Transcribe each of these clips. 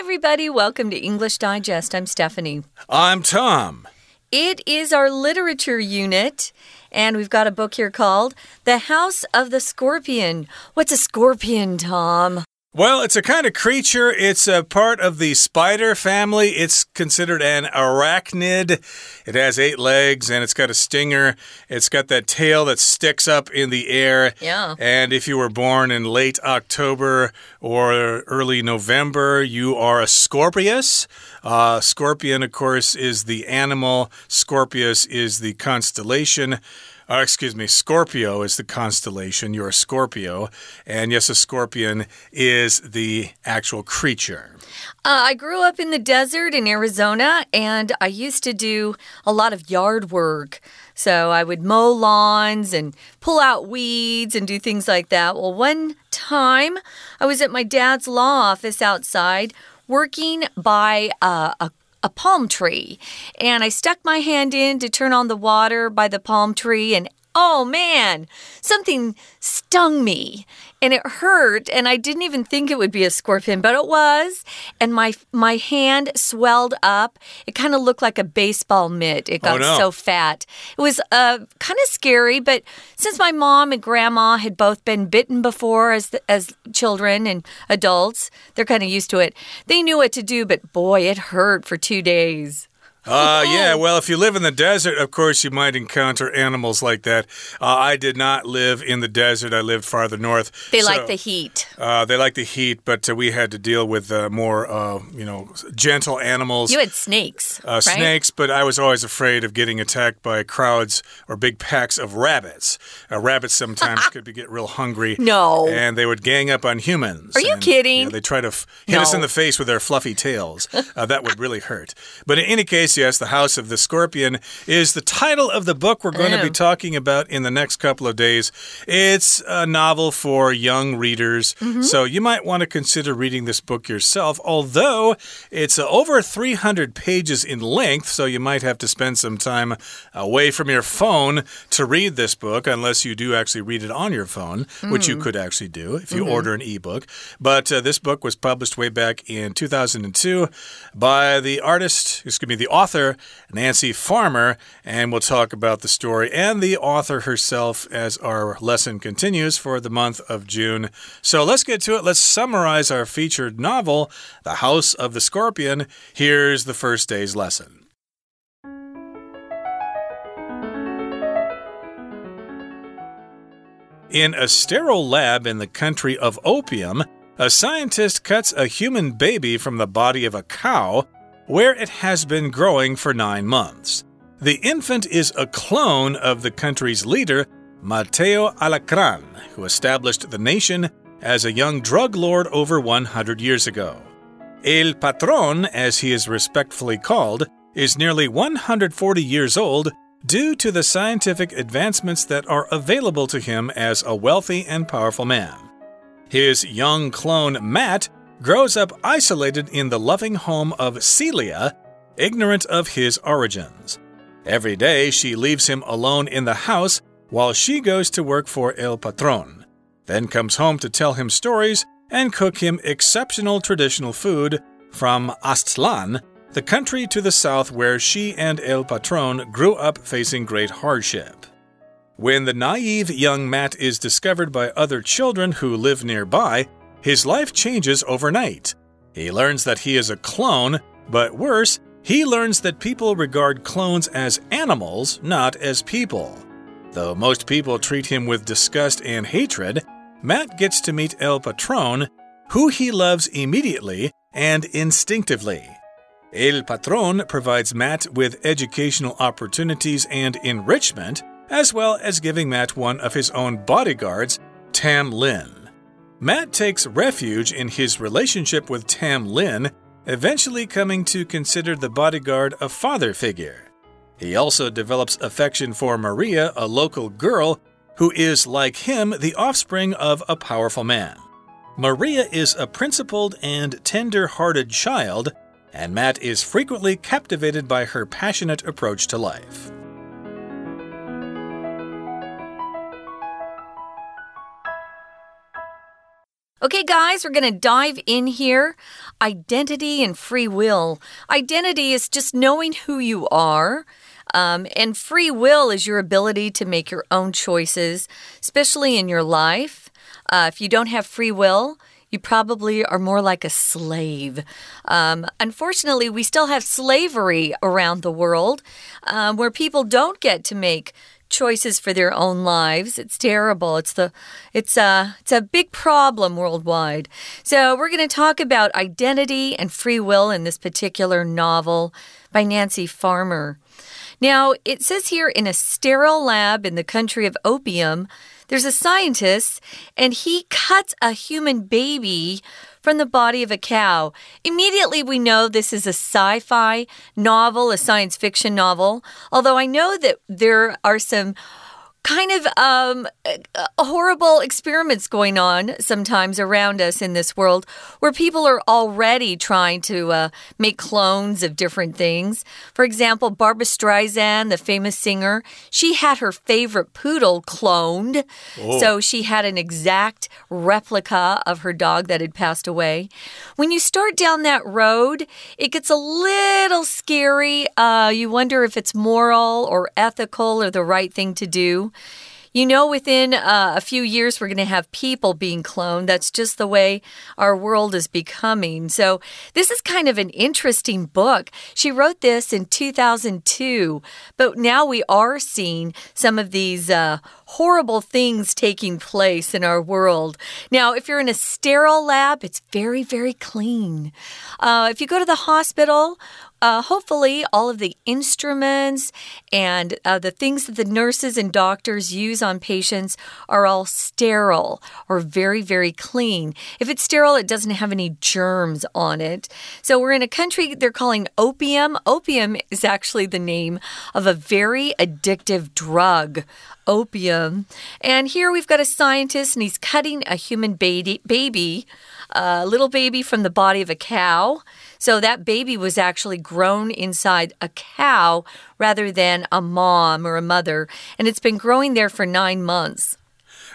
everybody. Welcome to English Digest. I'm Stephanie. I'm Tom. It is our literature unit, and we've got a book here called The House of the Scorpion. What's a scorpion, Tom? Well, it's a kind of creature. It's a part of the spider family. It's considered an arachnid. It has eight legs and it's got a stinger. It's got that tail that sticks up in the air. Yeah. And if you were born in late October or early November, you are a Scorpius. Uh, scorpion, of course, is the animal, Scorpius is the constellation. Uh, excuse me, Scorpio is the constellation. You're a Scorpio. And yes, a scorpion is the actual creature. Uh, I grew up in the desert in Arizona, and I used to do a lot of yard work. So I would mow lawns and pull out weeds and do things like that. Well, one time I was at my dad's law office outside working by uh, a a palm tree. And I stuck my hand in to turn on the water by the palm tree, and oh man, something stung me and it hurt and I didn't even think it would be a scorpion, but it was. And my my hand swelled up. It kind of looked like a baseball mitt. It got oh, no. so fat. It was uh, kind of scary, but since my mom and grandma had both been bitten before as as children and adults, they're kind of used to it. They knew what to do, but boy, it hurt for 2 days. Uh, yeah, well, if you live in the desert, of course, you might encounter animals like that. Uh, I did not live in the desert. I lived farther north. They so, like the heat. Uh, they like the heat, but uh, we had to deal with uh, more, uh, you know, gentle animals. You had snakes. Uh, right? Snakes, but I was always afraid of getting attacked by crowds or big packs of rabbits. rabbits sometimes could be, get real hungry. No. And they would gang up on humans. Are you and, kidding? Yeah, they try to hit no. us in the face with their fluffy tails. that would really hurt. But in any case, yes, the House of the Scorpion is the title of the book we're going to be talking about in the next couple of days. It's a novel for young readers, mm -hmm. so you might want to consider reading this book yourself, although it's uh, over 300 pages in length, so you might have to spend some time away from your phone to read this book, unless you do actually read it on your phone, mm. which you mm. could actually do if you mm -hmm. order an ebook. But uh, this book was published way back in 2002 by the artist, excuse me, the author Nancy Farmer, and we'll talk about the story and the author herself as our lesson continues for the month of June. So let's get to it. Let's summarize our featured novel, The House of the Scorpion. Here's the first day's lesson. In a sterile lab in the country of opium, a scientist cuts a human baby from the body of a cow where it has been growing for nine months. The infant is a clone of the country's leader, Mateo Alacran, who established the nation as a young drug lord over 100 years ago. El Patron, as he is respectfully called, is nearly 140 years old due to the scientific advancements that are available to him as a wealthy and powerful man. His young clone, Matt, grows up isolated in the loving home of Celia, ignorant of his origins. Every day she leaves him alone in the house while she goes to work for El Patron, then comes home to tell him stories and cook him exceptional traditional food from Aztlan, the country to the south where she and El Patron grew up facing great hardship. When the naive young Matt is discovered by other children who live nearby, his life changes overnight. He learns that he is a clone, but worse, he learns that people regard clones as animals, not as people. Though most people treat him with disgust and hatred, Matt gets to meet El Patron, who he loves immediately and instinctively. El Patron provides Matt with educational opportunities and enrichment, as well as giving Matt one of his own bodyguards, Tam Lin. Matt takes refuge in his relationship with Tam Lin, eventually coming to consider the bodyguard a father figure. He also develops affection for Maria, a local girl who is, like him, the offspring of a powerful man. Maria is a principled and tender hearted child, and Matt is frequently captivated by her passionate approach to life. Okay, guys, we're going to dive in here. Identity and free will. Identity is just knowing who you are. Um, and free will is your ability to make your own choices, especially in your life. Uh, if you don't have free will, you probably are more like a slave. Um, unfortunately, we still have slavery around the world um, where people don't get to make choices for their own lives. It's terrible. It's the it's a it's a big problem worldwide. So we're going to talk about identity and free will in this particular novel by Nancy Farmer. Now, it says here in a sterile lab in the country of opium, there's a scientist and he cuts a human baby from the body of a cow. Immediately, we know this is a sci fi novel, a science fiction novel, although I know that there are some kind of um, horrible experiments going on sometimes around us in this world where people are already trying to uh, make clones of different things. For example, Barbra Streisand, the famous singer, she had her favorite poodle cloned. Oh. So she had an exact replica of her dog that had passed away. When you start down that road, it gets a little scary. Uh, you wonder if it's moral or ethical or the right thing to do. You know, within uh, a few years, we're going to have people being cloned. That's just the way our world is becoming. So, this is kind of an interesting book. She wrote this in 2002, but now we are seeing some of these uh, horrible things taking place in our world. Now, if you're in a sterile lab, it's very, very clean. Uh, if you go to the hospital, uh, hopefully, all of the instruments and uh, the things that the nurses and doctors use on patients are all sterile or very, very clean. If it's sterile, it doesn't have any germs on it. So, we're in a country they're calling opium. Opium is actually the name of a very addictive drug opium. And here we've got a scientist, and he's cutting a human baby, baby a little baby from the body of a cow. So that baby was actually grown inside a cow rather than a mom or a mother. And it's been growing there for nine months.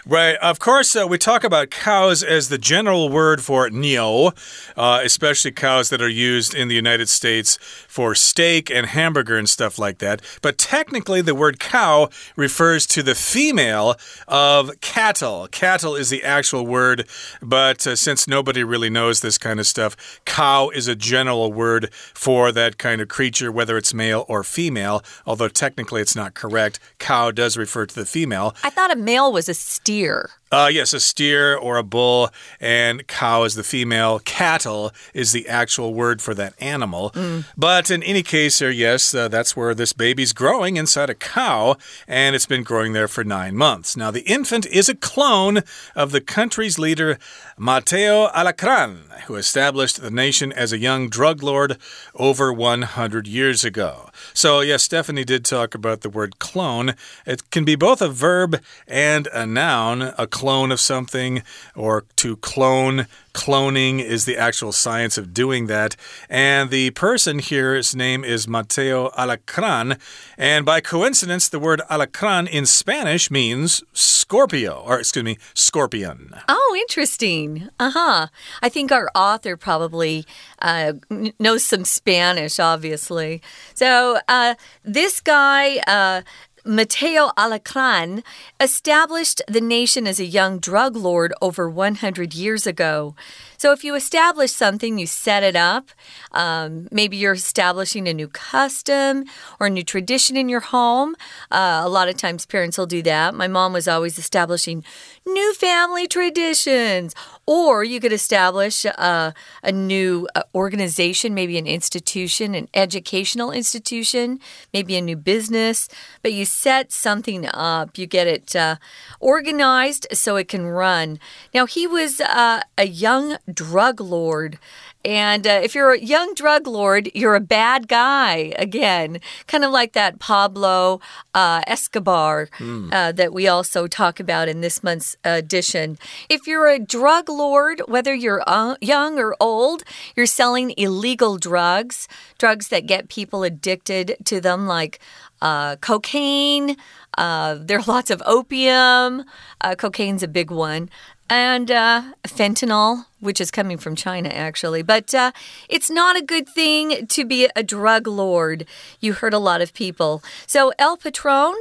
Right. Of course, uh, we talk about cows as the general word for neo, uh, especially cows that are used in the United States for steak and hamburger and stuff like that. But technically, the word cow refers to the female of cattle. Cattle is the actual word, but uh, since nobody really knows this kind of stuff, cow is a general word for that kind of creature, whether it's male or female, although technically it's not correct. Cow does refer to the female. I thought a male was a steer steer. Uh, yes, a steer or a bull, and cow is the female. Cattle is the actual word for that animal. Mm. But in any case, here, yes, uh, that's where this baby's growing inside a cow, and it's been growing there for nine months. Now, the infant is a clone of the country's leader, Mateo Alacran, who established the nation as a young drug lord over 100 years ago. So, yes, Stephanie did talk about the word clone. It can be both a verb and a noun. A clone of something or to clone. Cloning is the actual science of doing that. And the person here, his name is Mateo Alacran. And by coincidence, the word alacran in Spanish means Scorpio, or excuse me, scorpion. Oh, interesting. Uh huh. I think our author probably uh, knows some Spanish, obviously. So uh, this guy. Uh, Mateo Alacran established the nation as a young drug lord over 100 years ago. So if you establish something, you set it up. Um, maybe you're establishing a new custom or a new tradition in your home. Uh, a lot of times parents will do that. My mom was always establishing new family traditions. Or you could establish uh, a new uh, organization, maybe an institution, an educational institution, maybe a new business. But you set something up, you get it uh, organized so it can run. Now, he was uh, a young drug lord. And uh, if you're a young drug lord, you're a bad guy again, kind of like that Pablo uh, Escobar mm. uh, that we also talk about in this month's edition. If you're a drug lord, whether you're uh, young or old, you're selling illegal drugs, drugs that get people addicted to them, like uh, cocaine. Uh, there are lots of opium. Uh, cocaine's a big one. and uh, fentanyl, which is coming from China, actually. But uh, it's not a good thing to be a drug lord. You hurt a lot of people. So, El Patron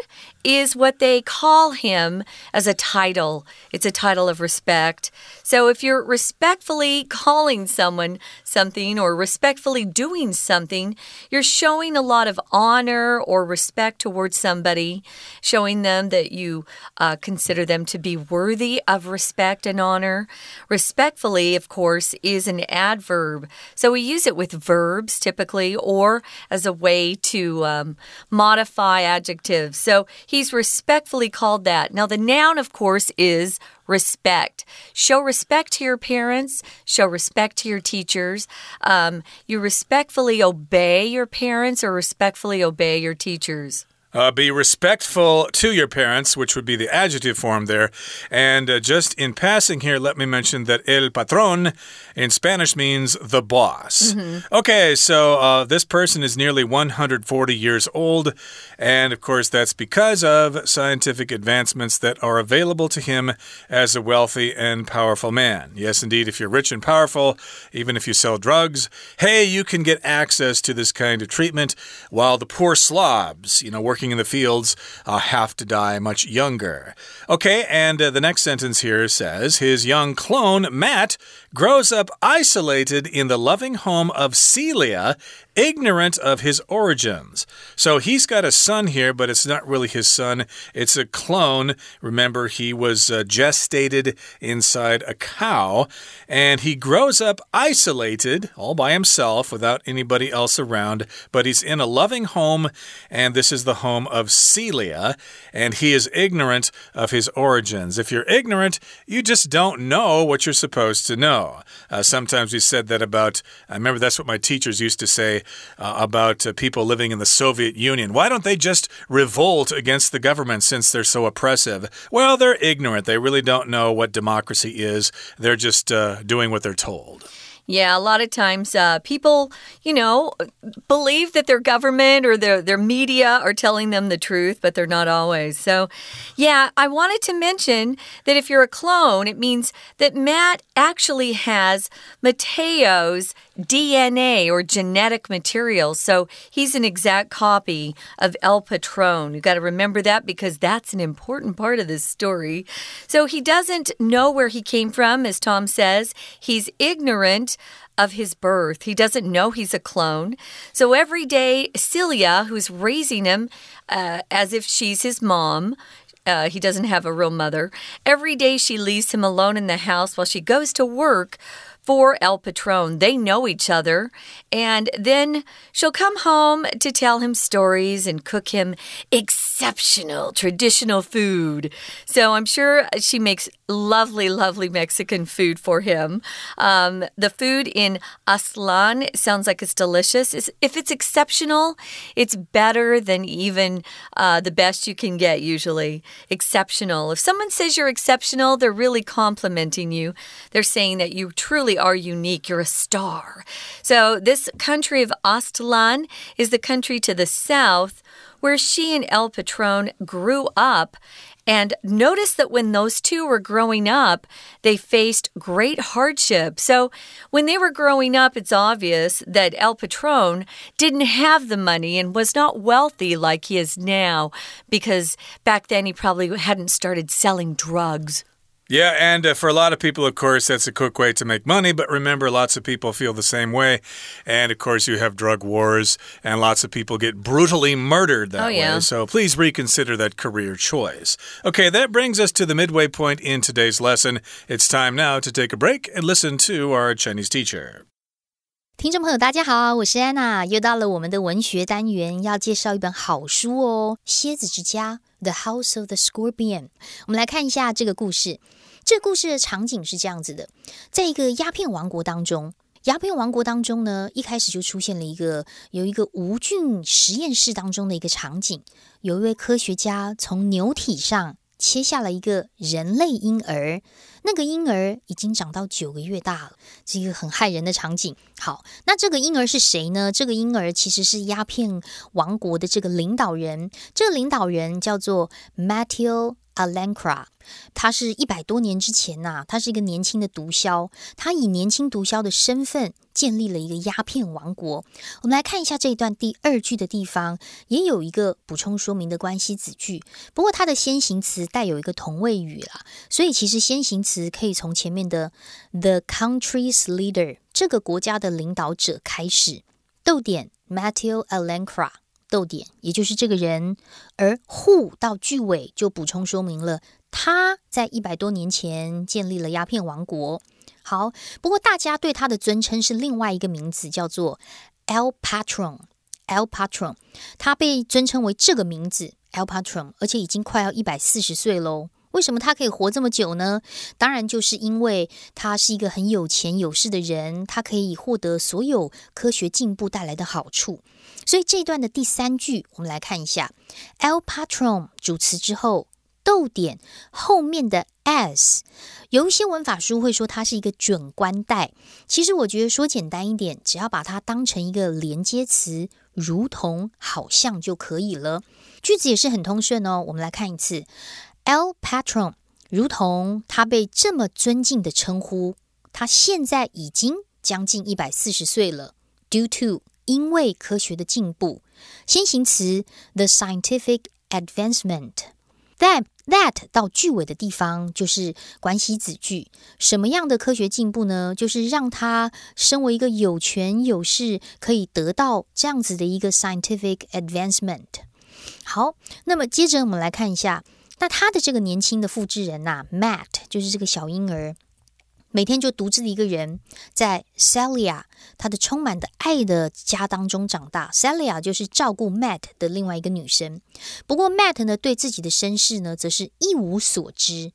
is what they call him as a title. It's a title of respect. So, if you're respectfully calling someone something or respectfully doing something, you're showing a lot of honor or respect towards somebody, showing them that you uh, consider them to be worthy of respect and honor. Respectfully, of course, is an adverb. So, we use it with verbs typically or as a way to um, modify adjectives. So, he's respectfully called that. Now, the noun, of course, is respect. Show respect to your parents, show respect to your teachers. Um, you respectfully obey your parents or respectfully obey your teachers. Uh, be respectful to your parents, which would be the adjective form there. And uh, just in passing here, let me mention that el patron in Spanish means the boss. Mm -hmm. Okay, so uh, this person is nearly 140 years old. And of course, that's because of scientific advancements that are available to him as a wealthy and powerful man. Yes, indeed, if you're rich and powerful, even if you sell drugs, hey, you can get access to this kind of treatment while the poor slobs, you know, working working in the fields uh, have to die much younger. Okay, and uh, the next sentence here says his young clone, Matt, grows up isolated in the loving home of Celia ignorant of his origins. So he's got a son here, but it's not really his son. It's a clone. Remember, he was uh, gestated inside a cow, and he grows up isolated all by himself without anybody else around. But he's in a loving home, and this is the home of Celia, and he is ignorant of his origins. If you're ignorant, you just don't know what you're supposed to know. Uh, sometimes we said that about, I remember that's what my teachers used to say uh, about uh, people living in the Soviet Union. Why don't they just revolt against the government since they're so oppressive? Well, they're ignorant. They really don't know what democracy is. They're just uh, doing what they're told. Yeah, a lot of times uh, people, you know, believe that their government or their, their media are telling them the truth, but they're not always. So, yeah, I wanted to mention that if you're a clone, it means that Matt actually has Mateo's DNA or genetic material. So he's an exact copy of El Patron. You got to remember that because that's an important part of this story. So he doesn't know where he came from, as Tom says. He's ignorant of his birth. He doesn't know he's a clone. So every day, Celia, who's raising him uh, as if she's his mom, uh, he doesn't have a real mother. Every day she leaves him alone in the house while she goes to work for El Patron. They know each other. And then she'll come home to tell him stories and cook him exceptional traditional food. So I'm sure she makes lovely, lovely Mexican food for him. Um, the food in Aztlan sounds like it's delicious. if it's exceptional, it's better than even uh, the best you can get, usually. Exceptional. If someone says you're exceptional, they're really complimenting you. They're saying that you truly are unique. You're a star. So, this country of Aztlan is the country to the south where she and El Patron grew up. And notice that when those two were growing up, they faced great hardship. So, when they were growing up, it's obvious that El Patron didn't have the money and was not wealthy like he is now, because back then he probably hadn't started selling drugs. Yeah, and uh, for a lot of people, of course, that's a quick way to make money. But remember, lots of people feel the same way. And of course, you have drug wars, and lots of people get brutally murdered that oh, yeah. way. So please reconsider that career choice. Okay, that brings us to the midway point in today's lesson. It's time now to take a break and listen to our Chinese teacher. 听众朋友，大家好，我是安娜，又到了我们的文学单元，要介绍一本好书哦，《蝎子之家》 （The House of the Scorpion）。我们来看一下这个故事。这故事的场景是这样子的，在一个鸦片王国当中，鸦片王国当中呢，一开始就出现了一个有一个无菌实验室当中的一个场景，有一位科学家从牛体上切下了一个人类婴儿，那个婴儿已经长到九个月大了，这个很骇人的场景。好，那这个婴儿是谁呢？这个婴儿其实是鸦片王国的这个领导人，这个领导人叫做 Matthew。Alencra，他是一百多年之前呐、他是一个年轻的毒枭，他以年轻毒枭的身份建立了一个鸦片王国。我们来看一下这一段第二句的地方，也有一个补充说明的关系子句，不过它的先行词带有一个同位语啦，所以其实先行词可以从前面的 the country's leader 这个国家的领导者开始，逗点 Matteo Alencra。逗点，也就是这个人，而 who 到句尾就补充说明了他在一百多年前建立了鸦片王国。好，不过大家对他的尊称是另外一个名字，叫做 El Patron。El Patron，他被尊称为这个名字 El Patron，而且已经快要一百四十岁喽。为什么他可以活这么久呢？当然就是因为他是一个很有钱有势的人，他可以获得所有科学进步带来的好处。所以这一段的第三句，我们来看一下，el patron 主词之后，逗点后面的 as，有一些文法书会说它是一个准官带。其实我觉得说简单一点，只要把它当成一个连接词，如同、好像就可以了。句子也是很通顺哦。我们来看一次，el patron 如同他被这么尊敬的称呼，他现在已经将近一百四十岁了，due to。因为科学的进步，先行词 the scientific advancement，that that 到句尾的地方就是关系子句。什么样的科学进步呢？就是让他身为一个有权有势，可以得到这样子的一个 scientific advancement。好，那么接着我们来看一下，那他的这个年轻的复制人呐、Matt 就是这个小婴儿。每天就独自一个人在 Celia 她的充满的爱的家当中长大。Celia 就是照顾 Matt 的另外一个女生。不过 Matt 呢对自己的身世呢则是一无所知。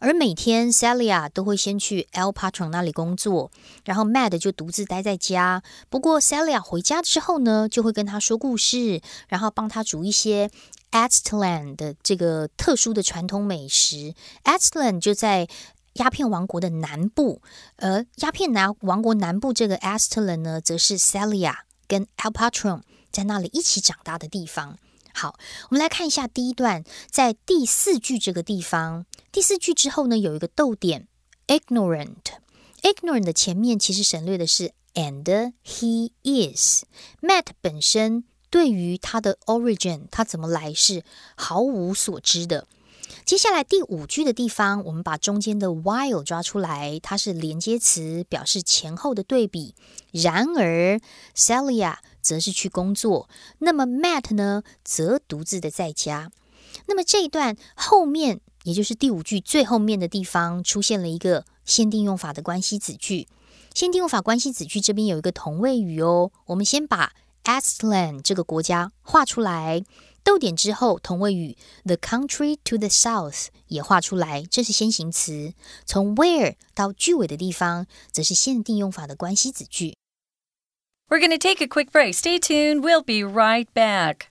而每天 Celia 都会先去 El Patron 那里工作，然后 Matt 就独自待在家。不过 Celia 回家之后呢，就会跟他说故事，然后帮他煮一些 Aztlan 的这个特殊的传统美食。Aztlan 就在鸦片王国的南部，而鸦片南王国南部这个 Aztlan 呢，则是 Celia 跟 Alpatron 在那里一起长大的地方。好，我们来看一下第一段，在第四句这个地方，第四句之后呢，有一个逗点，ignorant。ignorant 的前面其实省略的是 and he is。Matt 本身对于他的 origin，他怎么来是毫无所知的。接下来第五句的地方，我们把中间的 while 抓出来，它是连接词，表示前后的对比。然而，Celia 则是去工作，那么 Matt 呢，则独自的在家。那么这一段后面，也就是第五句最后面的地方，出现了一个限定用法的关系子句。限定用法关系子句这边有一个同位语哦，我们先把 Aztlan 这个国家画出来。逗点之后，同位语 the country to the south 也画出来，这是先行词。从 where 到句尾的地方，则是限定用法的关系子句。 We're going to take a quick break. Stay tuned. We'll be right back.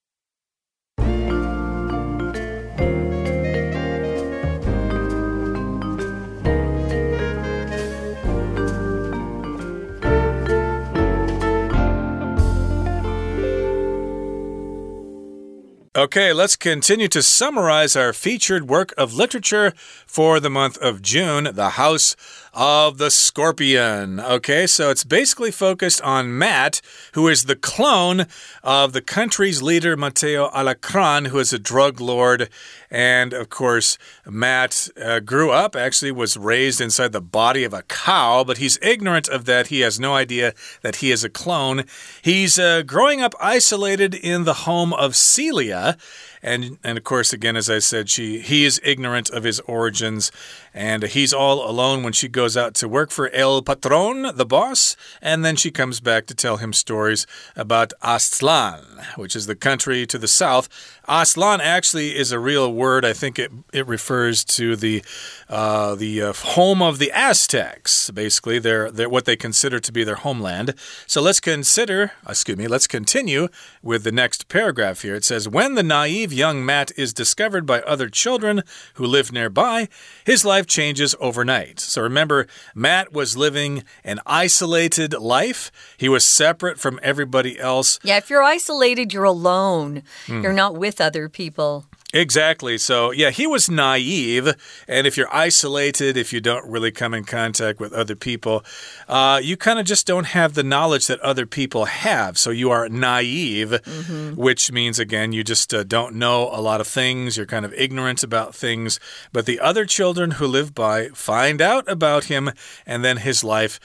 Okay, let's continue to summarize our featured work of literature for the month of June The House of the Scorpion. Okay, so it's basically focused on Matt, who is the clone of the country's leader, Mateo Alacran, who is a drug lord. And of course, Matt uh, grew up, actually, was raised inside the body of a cow, but he's ignorant of that. He has no idea that he is a clone. He's uh, growing up isolated in the home of Celia. And, and of course, again, as I said, she he is ignorant of his origins, and he's all alone when she goes out to work for El Patron, the boss, and then she comes back to tell him stories about Aztlan, which is the country to the south. Aztlan actually is a real word. I think it it refers to the uh, the uh, home of the Aztecs, basically, their, their what they consider to be their homeland. So let's consider, excuse me, let's continue with the next paragraph here. It says, When the naive young Matt is discovered by other children who live nearby, his life changes overnight. So remember, Matt was living an isolated life. He was separate from everybody else. Yeah, if you're isolated, you're alone. Hmm. You're not with other people. Exactly. So, yeah, he was naive. And if you're isolated, if you don't really come in contact with other people, uh, you kind of just don't have the knowledge that other people have. So, you are naive, mm -hmm. which means, again, you just uh, don't know a lot of things. You're kind of ignorant about things. But the other children who live by find out about him, and then his life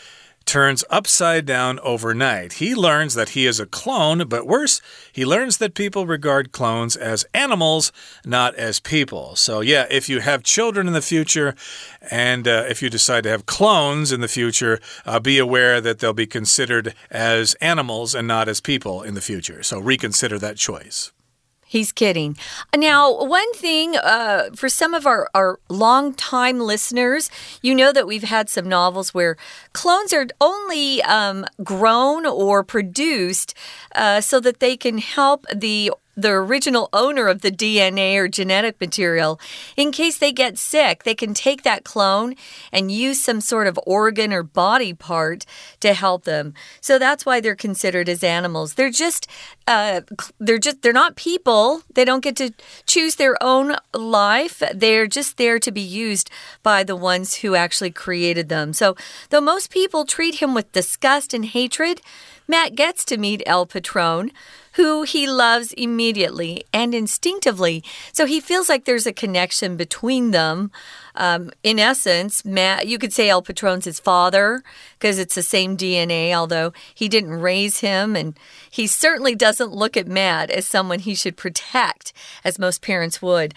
turns upside down overnight. He learns that he is a clone, but worse, he learns that people regard clones as animals, not as people. So, yeah, if you have children in the future and uh, if you decide to have clones in the future, uh, be aware that they'll be considered as animals and not as people in the future. So, reconsider that choice. He's kidding. Now, one thing uh, for some of our, our long-time listeners, you know that we've had some novels where clones are only um, grown or produced uh, so that they can help the the original owner of the DNA or genetic material. In case they get sick, they can take that clone and use some sort of organ or body part to help them. So that's why they're considered as animals. They're just uh, they're just they're not people. They don't get to choose their own life. They're just there to be used by the ones who actually created them. So though most people treat him with disgust and hatred, Matt gets to meet El Patron who he loves immediately and instinctively. So he feels like there's a connection between them. Um, in essence, Matt, you could say El Patron's his father because it's the same DNA, although he didn't raise him. And he certainly doesn't look at Matt as someone he should protect, as most parents would.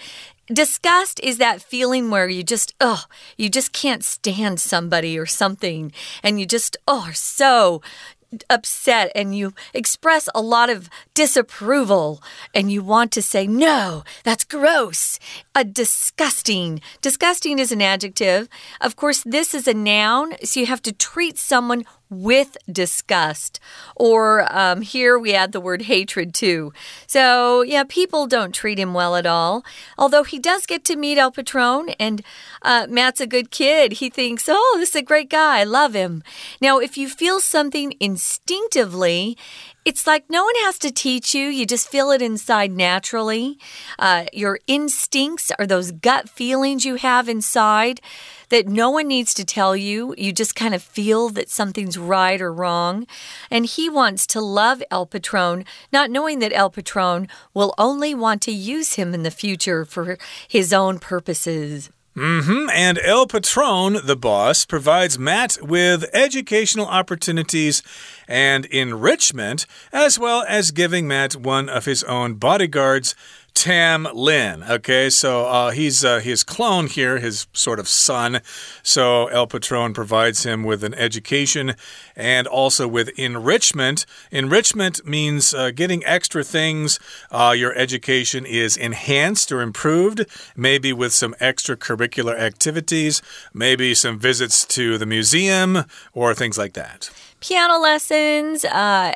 Disgust is that feeling where you just, oh, you just can't stand somebody or something, and you just, oh, are so upset and you express a lot of disapproval and you want to say, no, that's gross, a disgusting. Disgusting is an adjective. Of course, this is a noun, so you have to treat someone with disgust. Or um, here we add the word hatred too. So, yeah, people don't treat him well at all. Although he does get to meet El Patron, and uh, Matt's a good kid. He thinks, oh, this is a great guy. I love him. Now, if you feel something instinctively, it's like no one has to teach you. You just feel it inside naturally. Uh, your instincts are those gut feelings you have inside that no one needs to tell you. You just kind of feel that something's right or wrong. And he wants to love El Patron, not knowing that El Patron will only want to use him in the future for his own purposes. Mm hmm. And El Patron, the boss, provides Matt with educational opportunities and enrichment, as well as giving Matt one of his own bodyguards Tam Lin. Okay, so uh, he's uh, his clone here, his sort of son. So El Patron provides him with an education and also with enrichment. Enrichment means uh, getting extra things. Uh, your education is enhanced or improved, maybe with some extracurricular activities, maybe some visits to the museum or things like that. Piano lessons, uh,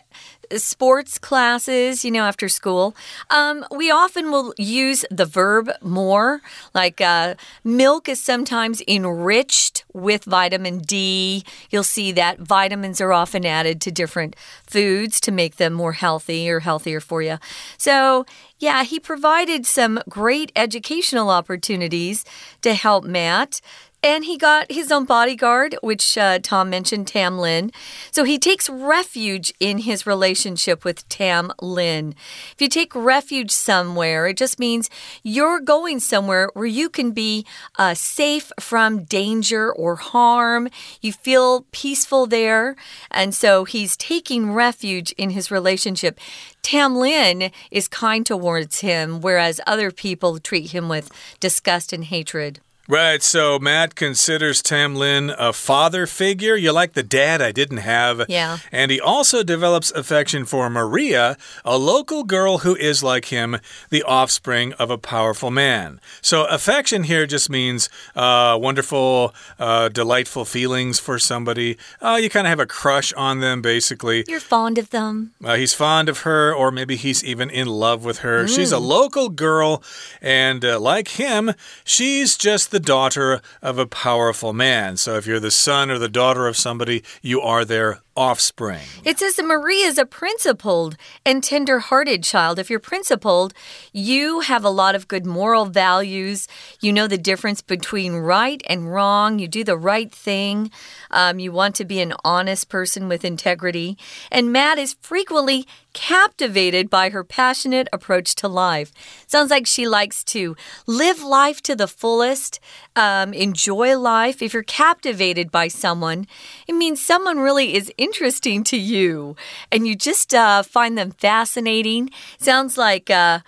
sports classes, you know, after school, um, we often will use the verb more. Like uh, milk is sometimes enriched with vitamin D. You'll see that vitamins are often added to different foods to make them more healthy or healthier for you. So, yeah, he provided some great educational opportunities to help Matt. And he got his own bodyguard, which uh, Tom mentioned, Tam Lin. So he takes refuge in his relationship with Tam Lin. If you take refuge somewhere, it just means you're going somewhere where you can be uh, safe from danger or harm. You feel peaceful there. And so he's taking refuge in his relationship. Tam Lin is kind towards him, whereas other people treat him with disgust and hatred. Right, so Matt considers Tam Lin a father figure. You like the dad I didn't have. Yeah. And he also develops affection for Maria, a local girl who is like him, the offspring of a powerful man. So affection here just means uh, wonderful, uh, delightful feelings for somebody. Uh, you kind of have a crush on them, basically. You're fond of them. Uh, he's fond of her, or maybe he's even in love with her. Mm. She's a local girl, and uh, like him, she's just the daughter of a powerful man. So if you're the son or the daughter of somebody, you are their offspring. It says that Maria is a principled and tender hearted child. If you're principled, you have a lot of good moral values. You know the difference between right and wrong. You do the right thing. Um, you want to be an honest person with integrity. And Matt is frequently captivated by her passionate approach to life. Sounds like she likes to live life to the fullest, um, enjoy life. If you're captivated by someone, it means someone really is interesting to you and you just uh, find them fascinating. Sounds like. Uh,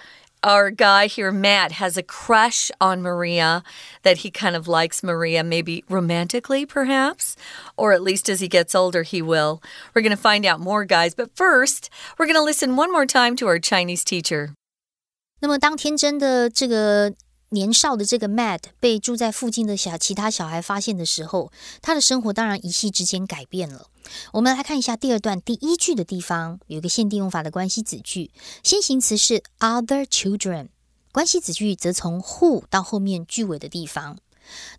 our guy here, Matt, has a crush on Maria, that he kind of likes Maria, maybe romantically, perhaps, or at least as he gets older, he will. We're going to find out more, guys. But first, we're going to listen one more time to our Chinese teacher. 那么，当天真的这个 年少的这个 Matt 被住在附近的小其他小孩发现的时候，他的生活当然一夕之间改变了。我们来看一下第二段第一句的地方，有一个限定用法的关系子句，先行词是 other children，关系子句则从 who 到后面句尾的地方。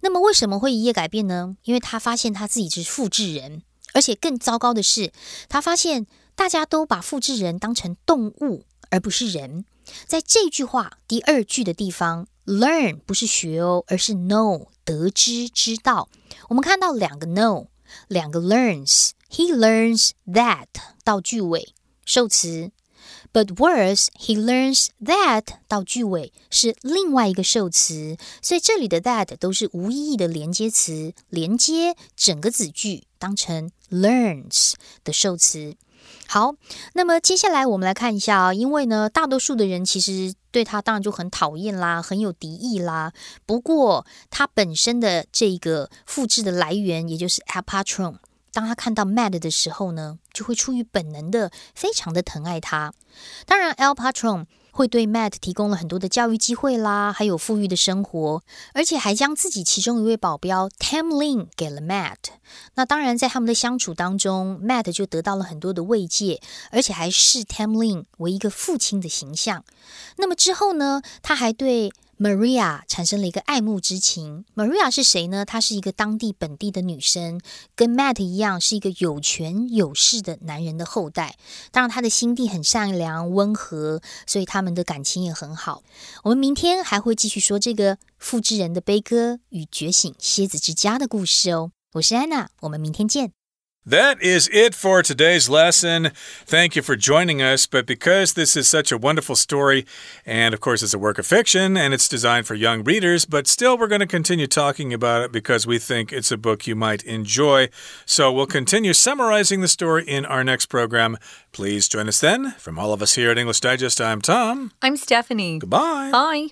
那么为什么会一夜改变呢？因为他发现他自己是复制人，而且更糟糕的是，他发现大家都把复制人当成动物而不是人。在这句话第二句的地方，learn 不是学哦，而是 know 得知知道。我们看到两个 know，两个 learns。He learns that 到句尾受词，but worse he learns that 到句尾是另外一个受词，所以这里的 that 都是无意义的连接词，连接整个子句当成 learns 的受词。好，那么接下来我们来看一下啊，因为呢，大多数的人其实对他当然就很讨厌啦，很有敌意啦。不过他本身的这个复制的来源，也就是 a p a t r o n 当他看到 Mad 的时候呢，就会出于本能的非常的疼爱他。当然 Alpatron 会对 Matt 提供了很多的教育机会啦，还有富裕的生活，而且还将自己其中一位保镖 Tamlin 给了 Matt。那当然，在他们的相处当中，Matt 就得到了很多的慰藉，而且还视 Tamlin 为一个父亲的形象。那么之后呢，他还对 Maria 产生了一个爱慕之情。Maria 是谁呢？她是一个当地本地的女生，跟 Matt 一样，是一个有权有势的男人的后代。当然，她的心地很善良、温和，所以他们的感情也很好。我们明天还会继续说这个复制人的悲歌与觉醒蝎子之家的故事哦。我是安娜，我们明天见。That is it for today's lesson. Thank you for joining us. But because this is such a wonderful story, and of course, it's a work of fiction and it's designed for young readers, but still, we're going to continue talking about it because we think it's a book you might enjoy. So we'll continue summarizing the story in our next program. Please join us then. From all of us here at English Digest, I'm Tom. I'm Stephanie. Goodbye. Bye.